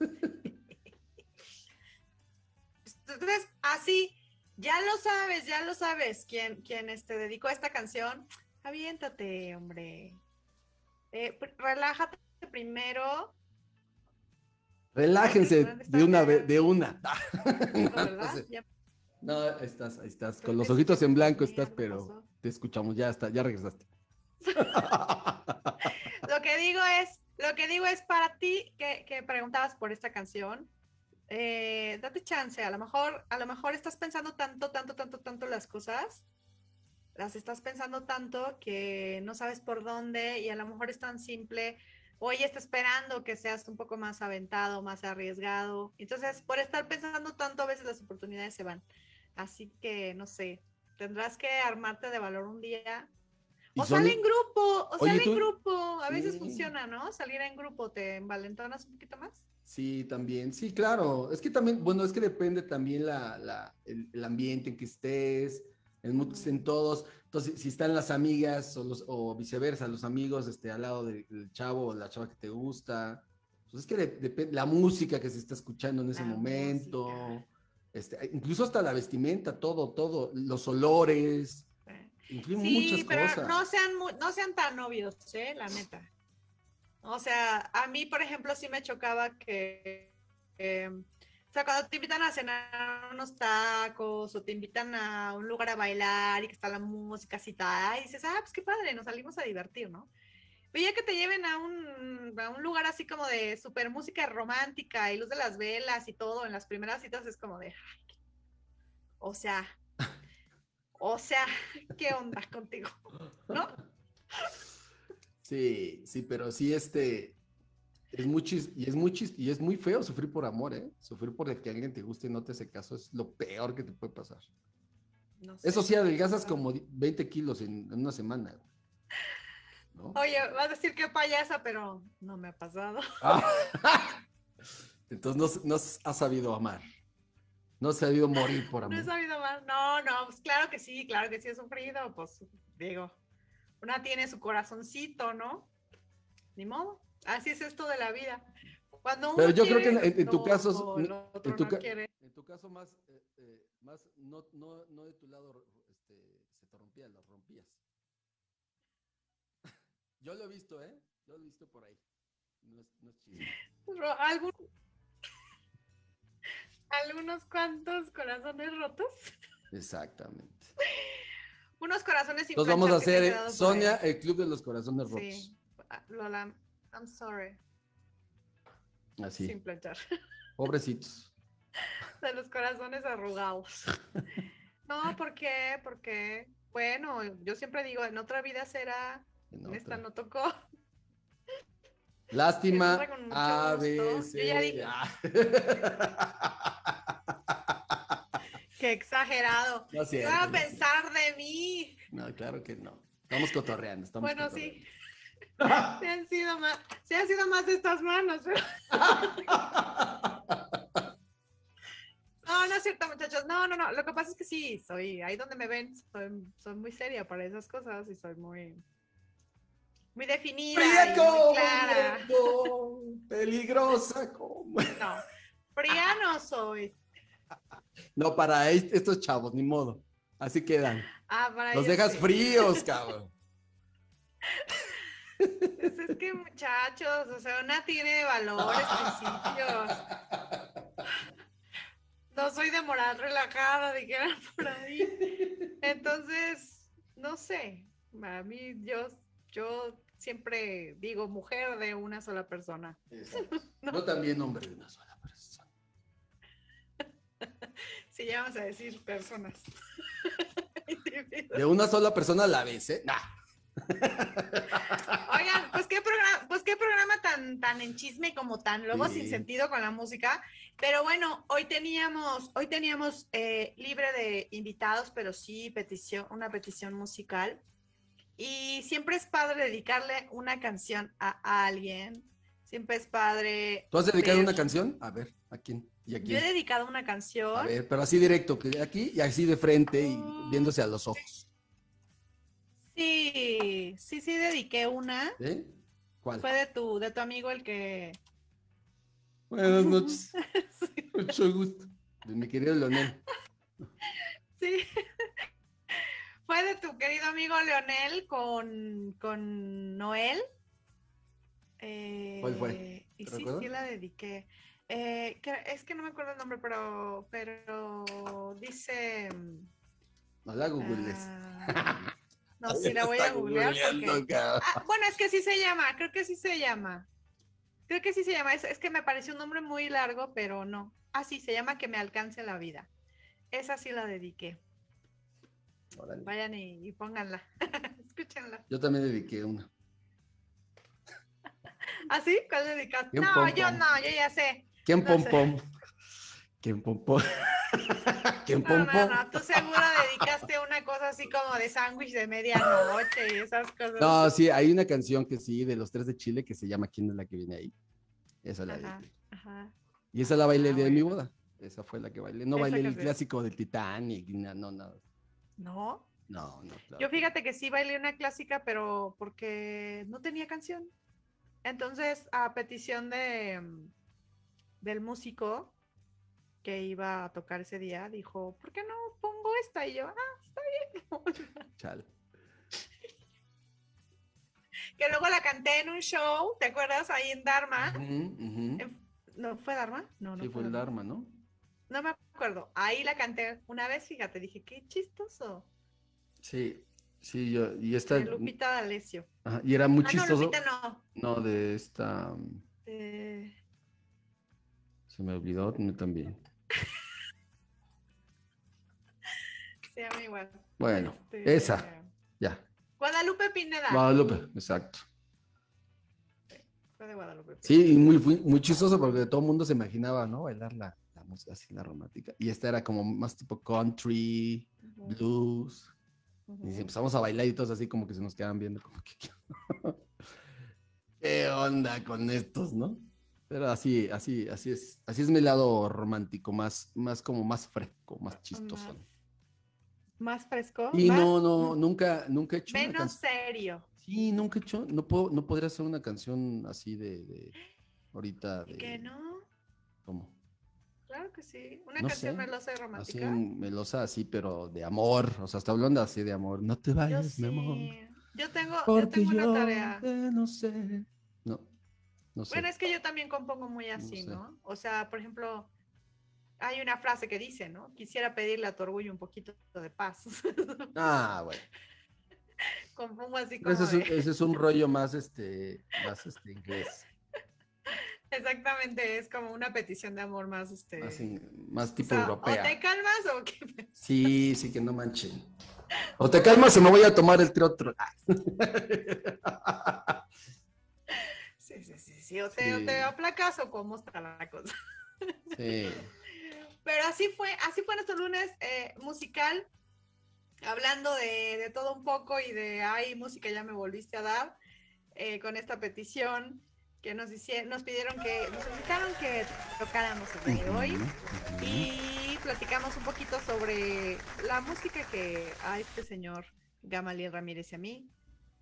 Entonces, así, ya lo sabes, ya lo sabes. Quien, quien este, dedicó esta canción, aviéntate, hombre. Eh, relájate primero, Relájense ¿Dónde de una vez, de una. No, ahí estás, ahí estás. Con los ojitos en blanco estás, pero te escuchamos, ya está, ya regresaste. Lo que digo es, lo que digo es para ti que, que preguntabas por esta canción, eh, date chance, a lo mejor, a lo mejor estás pensando tanto, tanto, tanto, tanto las cosas, las estás pensando tanto que no sabes por dónde y a lo mejor es tan simple, o ella está esperando que seas un poco más aventado, más arriesgado. Entonces, por estar pensando tanto, a veces las oportunidades se van. Así que, no sé, tendrás que armarte de valor un día o son- sale en grupo, o Oye, sale tú- en grupo. A veces Sí. funciona, ¿no? Salir en grupo, ¿te envalentonas un poquito más? Sí, también, sí, claro. Es que también, bueno, es que depende también la, la- el, el ambiente en que estés, el mood que estén todos. Entonces, si están las amigas o, los, o viceversa, los amigos este, al lado del, del chavo o la chava que te gusta, Pues es que depende la música que se está escuchando en ese La momento, este, incluso hasta la vestimenta, todo, todo, los olores, influyen Sí, muchas pero cosas. no sean, no sean tan obvios, ¿eh? La neta. O sea, a mí, por ejemplo, sí me chocaba que, eh, o sea, cuando te invitan a cenar unos tacos o te invitan a un lugar a bailar y que está la música así, y dices, ah, pues qué padre, nos salimos a divertir, ¿no? Pero ya que te lleven a un, a un lugar así como de super música romántica y luz de las velas y todo en las primeras citas es como de, ay, o sea, o sea, ¿qué onda contigo? ¿No? Sí, sí, pero sí, este, es muy chis- y es muy chis- y es muy feo sufrir por amor, ¿eh? Sufrir por el que alguien te guste y no te hace caso es lo peor que te puede pasar. No sé. Eso sí, adelgazas como di- 20 kilos en, en una semana. Oye, vas a decir que payasa, pero no me ha pasado. Ah. Entonces no, has sabido amar. No has sabido morir por No he amor. sabido más. No, no, pues claro que sí, claro que sí he sufrido. Pues digo, una tiene su corazoncito, ¿no? Ni modo. Así es esto de la vida. Cuando uno Pero yo creo que en- en tu lo- caso en tu no ca- quiere. En tu caso más, eh, eh, más no, no, no de tu lado este, se te rompía, lo rompías. Yo lo he visto, ¿eh? Yo lo he visto por ahí. No es, no es algún- algunos cuantos corazones rotos. Exactamente. Unos corazones sin Entonces vamos a hacer, Sonia, el Club de los Corazones Rotos. Sí. Ah, Lola, I'm sorry. Así, Sin planchar. pobrecitos. De los corazones arrugados. No, ¿por qué? Porque, bueno, yo siempre digo, en otra vida será, en en esta no tocó. Lástima, A. B, Yo C, ya dije- A. Qué exagerado. No es ¿Qué cierto, van a pensar de mí? No, claro que no. Estamos cotorreando, estamos Bueno, cotorreando. sí. Se han sido más, se han sido más estas manos. No, no es cierto, muchachos. No, no, no. Lo que pasa es que sí, soy ahí donde me ven, soy, soy muy seria para esas cosas y soy muy, muy definida Fría y muy clara. peligrosa como... No, fría no soy. No, para est- estos chavos, ni modo. Así quedan. Ah, para Los dejas sí. fríos, cabrón. Pues es que muchachos, o sea, una tiene valores, principios. No soy de moral relajada, dijeran por ahí. Entonces, no sé. A mí, yo, yo siempre digo mujer de una sola persona. Exacto. Yo también hombre de una sola Si ya vamos a decir personas. De una sola persona a la vez, ¿eh? Nah. Oigan, pues qué programa, pues qué programa tan, tan en chisme como tan luego Sí. sin sentido con la música. Pero bueno, hoy teníamos, hoy teníamos eh, libre de invitados, pero sí petición, una petición musical. Y siempre es padre dedicarle una canción a alguien. Siempre es padre. ¿Tú has dedicado ver- una canción? A ver, ¿a quién? ¿Y a Yo he dedicado una canción. A ver, pero así directo, que aquí y así de frente y viéndose a los ojos. Sí, sí, sí, dediqué una. ¿Eh? ¿Cuál? Fue de tu, de tu amigo el que. Buenas noches. Mucho gusto. De mi querido Leonel. Sí. Fue de tu querido amigo Leonel con, con Noel. ¿Cuál fue? Eh, Y ¿Te sí, sí la dediqué. Eh, que- es que no me acuerdo el nombre, pero, pero dice. No la googles. ah, no, sí la voy a googlear porque. Ah, bueno, es que sí se llama, creo que sí se llama. Creo que sí se llama. Es, es que me pareció un nombre muy largo, pero no. Ah, sí, se llama Que me alcance la vida. Esa sí la dediqué. Órale. Vayan y, y pónganla. Escúchenla. Yo también dediqué una. ¿Ah, sí? ¿Cuál dedicaste? Bien No, yo no, yo ya sé. ¿Quién No pom sé. pom? ¿Quién pom pom? ¿Quién No, pom no, no, tú seguro dedicaste una cosa así como de sándwich de medianoche y esas cosas. No, sí, hay una canción que sí, de los tres de Chile, que se llama ¿Quién es la que viene ahí? Esa la Ajá, ajá. Y esa la bailé el Ah, de mi bueno. boda. Esa fue la que bailé. No bailé el clásico del Titanic. No, no, no. No, No, no, claro yo fíjate que sí bailé una clásica, pero porque no tenía canción. Entonces, a petición de del músico que iba a tocar ese día, dijo, ¿por qué no pongo esta? Y yo, ah, está bien. Chale. que luego la canté en un show, ¿te acuerdas? Ahí en Dharma. ¿No fue Dharma? No, no Sí, fue el Dharma. ¿no? No me acuerdo. Ahí la canté una vez, fíjate, dije, qué chistoso. Sí, sí, yo, y esta, De Lupita D'Alessio. ajá, y era muy Ah, no, chistoso. Lupita no. No, de esta, se me olvidó también. se llama igual. Bueno, Este, esa, ya. Guadalupe Pineda. Guadalupe, exacto. Fue de Guadalupe Pineda. Sí, y muy, muy, chistoso porque todo el mundo se imaginaba, ¿no? Bailar la, la música así, la romántica. Y esta era como más tipo country, blues. Y empezamos a bailar y todos así como que se nos quedan viendo como que... ¿Qué onda con estos, no? Pero así, así, así es, así es mi lado romántico, más, más como más fresco, más chistoso. Más- fresco. Y más- no, no, nunca, nunca he hecho Menos serio. Sí, nunca he hecho, no puedo, no podría hacer una canción así de, de ahorita de. ¿Que no? ¿Cómo? Claro que sí. Una No canción sé, melosa y Así romántica. melosa, así, pero de amor. O sea, está hablando así de amor. No te Yo vayas, mi amor. sí. Yo tengo, yo tengo una tarea. no sé. No, no sé. Bueno, es que yo también compongo muy así, sé. ¿no? O sea, por ejemplo, hay una frase que dice, ¿no? Quisiera pedirle a tu orgullo un poquito de paz. Ah, bueno. compongo así como Ese es, un, de- ese es un rollo más, este, más, este, inglés. Exactamente, es como una petición de amor más, este... Más, in- más o tipo sea, europea. O te calmas o qué. Sí, sí, que no manchen. O te calmas o me voy a tomar el otro. Sí. O te, Sí. te aplacas o cómo está la cosa. Sí. Pero así fue, así fue nuestro lunes eh, musical, hablando de, de todo un poco y de, ay, música ya me volviste a dar, eh, con esta petición que nos, hicie- nos pidieron que, nos solicitaron que tocáramos el día de hoy. Y platicamos un poquito sobre la música que a este señor Gamaliel Ramírez y a mí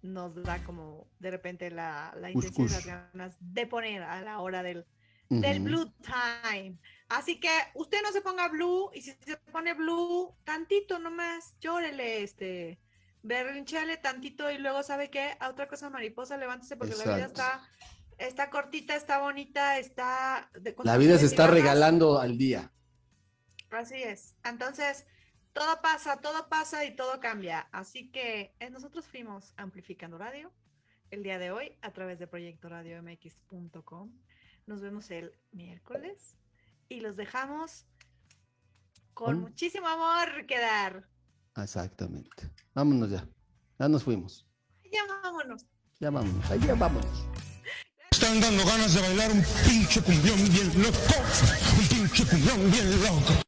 nos da como de repente la, la intención y las ganas de poner a la hora del, del. Blue Time. Así que usted no se ponga blue y si se pone blue, tantito nomás, llórele, este, berrinchale tantito y luego sabe qué, a otra cosa mariposa, levántese porque la vida está, está cortita, está bonita, está... de La vida se está regalando al día. Así es. Entonces, todo pasa, todo pasa y todo cambia. Así que eh, nosotros fuimos Amplificando Radio el día de hoy a través de proyectoradiomx.com. Nos vemos el miércoles y los dejamos con muchísimo amor que dar. Exactamente. Vámonos ya. Ya nos fuimos. Ya vámonos. Ya vámonos. Ahí ya vámonos. Están dando ganas de bailar un pinche cumbión bien loco. Un pinche cumbión bien loco.